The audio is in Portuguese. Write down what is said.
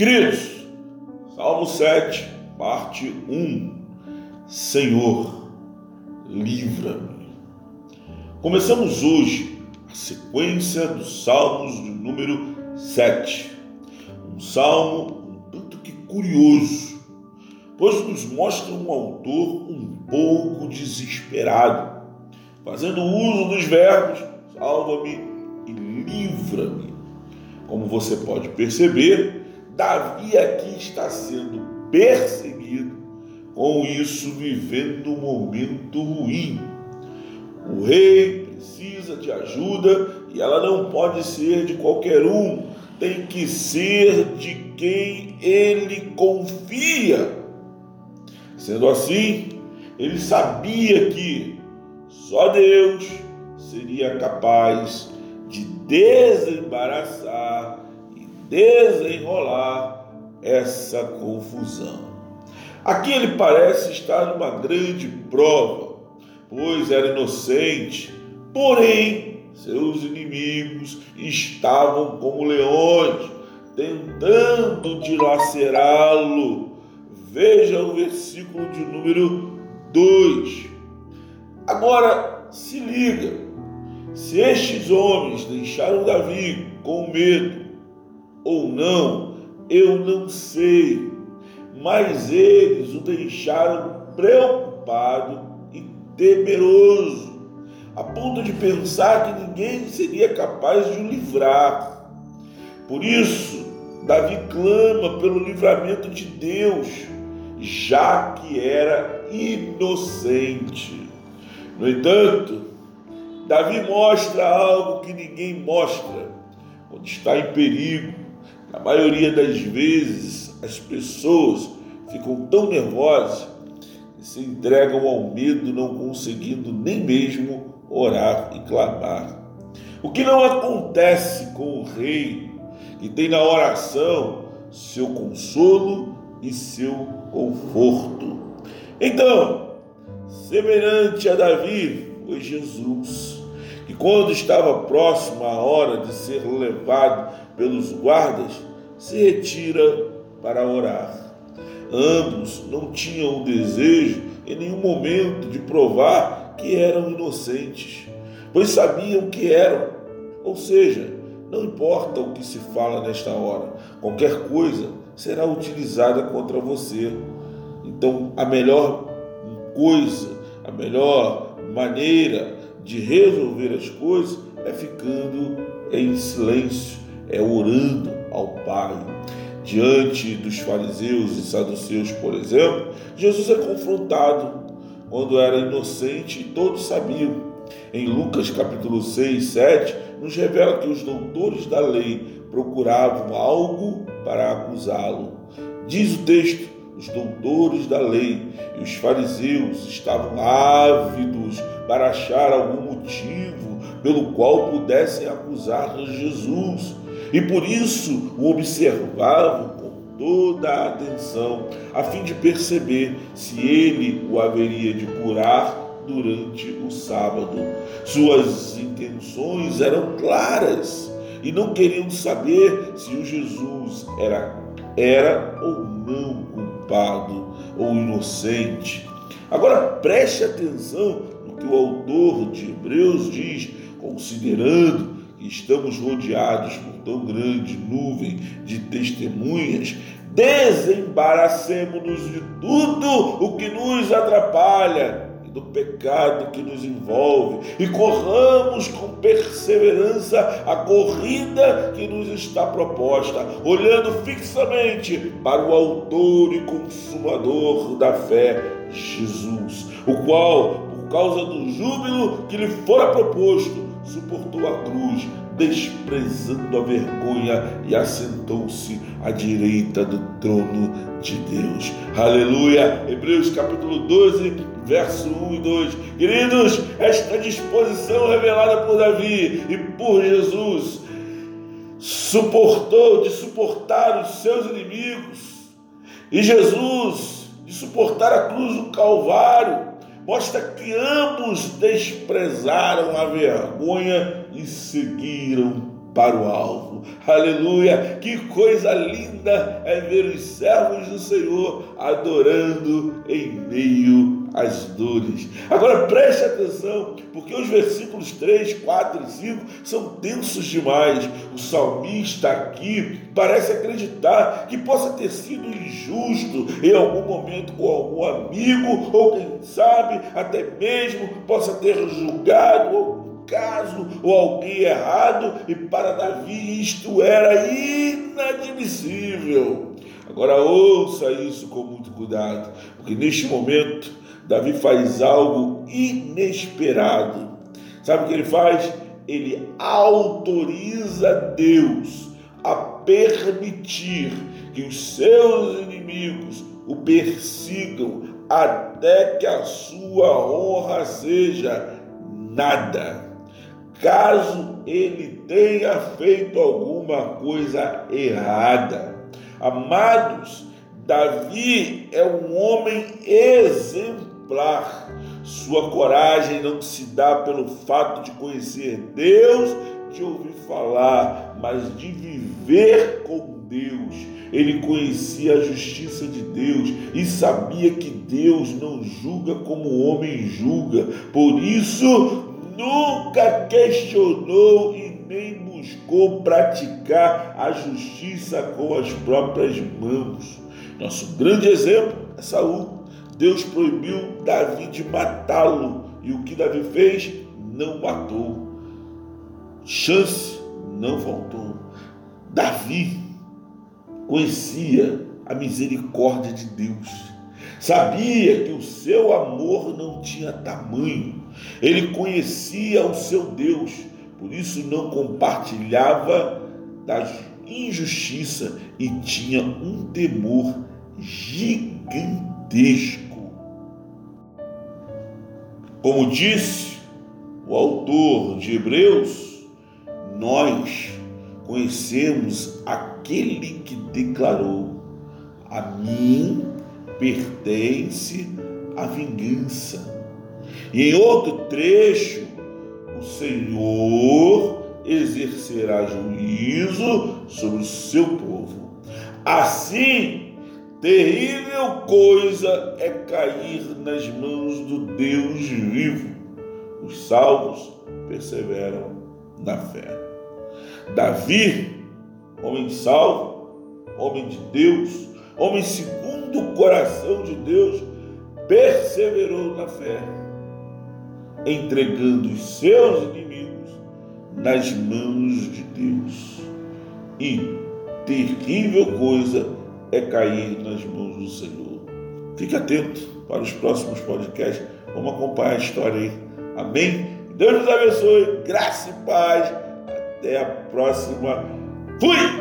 Queridos, Salmo 7, parte 1. Senhor, livra-me. Começamos hoje a sequência dos Salmos de número 7. Um salmo um tanto que curioso, pois nos mostra um autor um pouco desesperado, fazendo uso dos verbos salva-me e livra-me. Como você pode perceber, Davi aqui está sendo perseguido, com isso vivendo um momento ruim. O rei precisa de ajuda e ela não pode ser de qualquer um, tem que ser de quem ele confia. Sendo assim, ele sabia que só Deus seria capaz de desembaraçar desenrolar essa confusão. Aqui ele parece estar numa grande prova, pois era inocente, porém seus inimigos estavam como leões, tentando dilacerá-lo. Veja o versículo de número 2. Agora se liga: se estes homens deixaram Davi com medo, ou não, eu não sei. Mas eles o deixaram preocupado e temeroso, a ponto de pensar que ninguém seria capaz de o livrar. Por isso, Davi clama pelo livramento de Deus, já que era inocente. No entanto, Davi mostra algo que ninguém mostra quando está em perigo na maioria das vezes, as pessoas ficam tão nervosas que se entregam ao medo, não conseguindo nem mesmo orar e clamar. O que não acontece com o rei, que tem na oração seu consolo e seu conforto. Então, semelhante a Davi, foi Jesus, que quando estava próximo à hora de ser levado pelos guardas, se retira para orar. Ambos não tinham o desejo em nenhum momento de provar que eram inocentes, pois sabiam que eram. Ou seja, não importa o que se fala nesta hora, qualquer coisa será utilizada contra você. Então, a melhor coisa, a melhor maneira de resolver as coisas é ficando em silêncio, é orando ao Pai. Diante dos fariseus e saduceus, por exemplo, Jesus é confrontado quando era inocente e todos sabiam. Em Lucas capítulo 6, 7, nos revela que os doutores da lei procuravam algo para acusá-lo. Diz o texto: os doutores da lei e os fariseus estavam ávidos para achar algum motivo pelo qual pudessem acusar Jesus e por isso o observavam com toda a atenção, a fim de perceber se ele o haveria de curar durante o sábado. Suas intenções eram claras e não queriam saber se o Jesus era, era ou não culpado ou inocente. Agora preste atenção no que o autor de Hebreus diz, considerando estamos rodeados por tão grande nuvem de testemunhas, desembaracemos-nos de tudo o que nos atrapalha e do pecado que nos envolve. E corramos com perseverança a corrida que nos está proposta, olhando fixamente para o Autor e Consumador da fé, Jesus, o qual, por causa do júbilo que lhe fora proposto, suportou a cruz, desprezando a vergonha e assentou-se à direita do trono de Deus. Aleluia! Hebreus capítulo 12, verso 1 e 2. Queridos, esta disposição revelada por Davi e por Jesus suportou de suportar os seus inimigos e Jesus de suportar a cruz do Calvário mostra que ambos desprezaram a vergonha e seguiram para o alvo. Aleluia! Que coisa linda é ver os servos do Senhor adorando em meio às dores. Agora preste atenção, porque os versículos 3, 4 e 5 são tensos demais. O salmista aqui parece acreditar que possa ter sido injusto em algum momento com algum amigo, ou quem sabe até mesmo possa ter julgado caso ou alguém errado, e para Davi isto era inadmissível. Agora ouça isso com muito cuidado, porque neste momento Davi faz algo inesperado. Sabe o que ele faz? Ele autoriza Deus a permitir que os seus inimigos o persigam até que a sua honra seja nada caso ele tenha feito alguma coisa errada. Amados, Davi é um homem exemplar. Sua coragem não se dá pelo fato de conhecer Deus, de ouvir falar, mas de viver com Deus. Ele conhecia a justiça de Deus e sabia que Deus não julga como o homem julga. Por isso, nunca questionou e nem buscou praticar a justiça com as próprias mãos. Nosso grande exemplo é Saul. Deus proibiu Davi de matá-lo e o que Davi fez? Não matou. Chance não faltou. Davi conhecia a misericórdia de Deus. Sabia que o seu amor não tinha tamanho ele conhecia o seu Deus, por isso não compartilhava da injustiça e tinha um temor gigantesco. Como disse o autor de Hebreus, nós conhecemos aquele que declarou: A mim pertence a vingança e em outro trecho, o Senhor exercerá juízo sobre o seu povo. Assim, terrível coisa é cair nas mãos do Deus vivo. Os salvos perseveram na fé. Davi, homem salvo, homem de Deus, homem segundo o coração de Deus, perseverou na fé entregando os seus inimigos nas mãos de Deus. E terrível coisa é cair nas mãos do Senhor. Fique atento para os próximos podcasts. Vamos acompanhar a história aí. Amém? Deus nos abençoe. Graça e paz. Até a próxima. Fui!